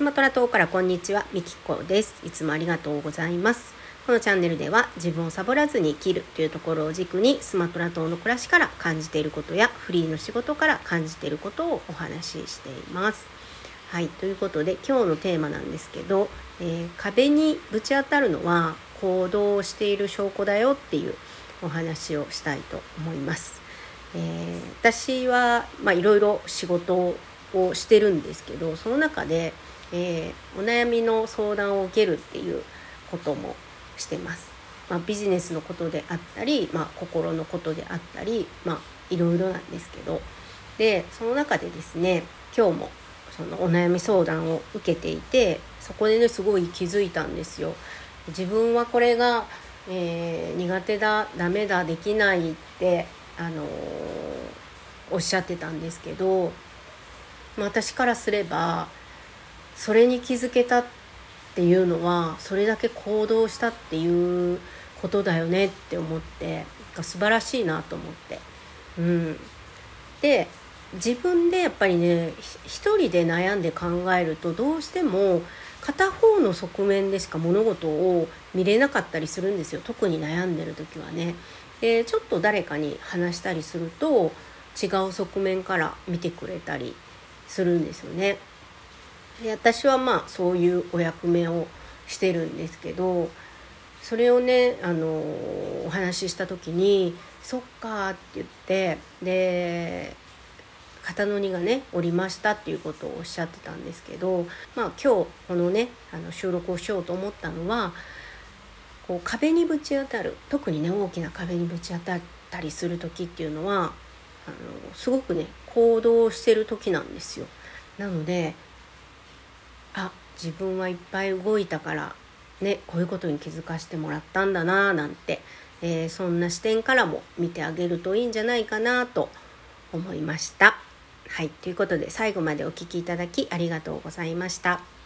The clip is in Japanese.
スマトラ島からこんにちは、みきこです。いつもありがとうございます。このチャンネルでは自分をサボらずに生きるというところを軸にスマトラ島の暮らしから感じていることやフリーの仕事から感じていることをお話ししています。はい、ということで今日のテーマなんですけど、えー、壁にぶち当たるのは行動している証拠だよっていうお話をしたいと思います。えー、私は、まあ、いろいろ仕事をしてるんですけどその中で、えー、お悩みの相談を受けるっていうこともしてます。まあ、ビジネスのことであったり、まあ、心のことであったり、まあ、いろいろなんですけどでその中でですね今日もそのお悩み相談を受けていてそこでねすごい気づいたんですよ。自分はこれが、えー、苦手だダメだできないって、あのー、おっしゃってたんですけどま私からすればそれに気づけたっていうのはそれだけ行動したっていうことだよねって思って素晴らしいなと思って。うん、で自分でやっぱりね一人で悩んで考えるとどうしても片方の側面でしか物事を見れなかったりするんですよ特に悩んでる時はね。でちょっと誰かに話したりすると違う側面から見てくれたりするんですよね。で私はまあそういうお役目をしてるんですけどそれをねあのお話しした時に「そっか」って言ってで肩の荷がね下りましたっていうことをおっしゃってたんですけど、まあ、今日このねあの収録をしようと思ったのはこう壁にぶち当たる特にね大きな壁にぶち当たったりする時っていうのはあのすごくね行動してる時なんですよ。なのであ自分はいっぱい動いたからねこういうことに気づかせてもらったんだななんて、えー、そんな視点からも見てあげるといいんじゃないかなと思いました。はいということで最後までお聴きいただきありがとうございました。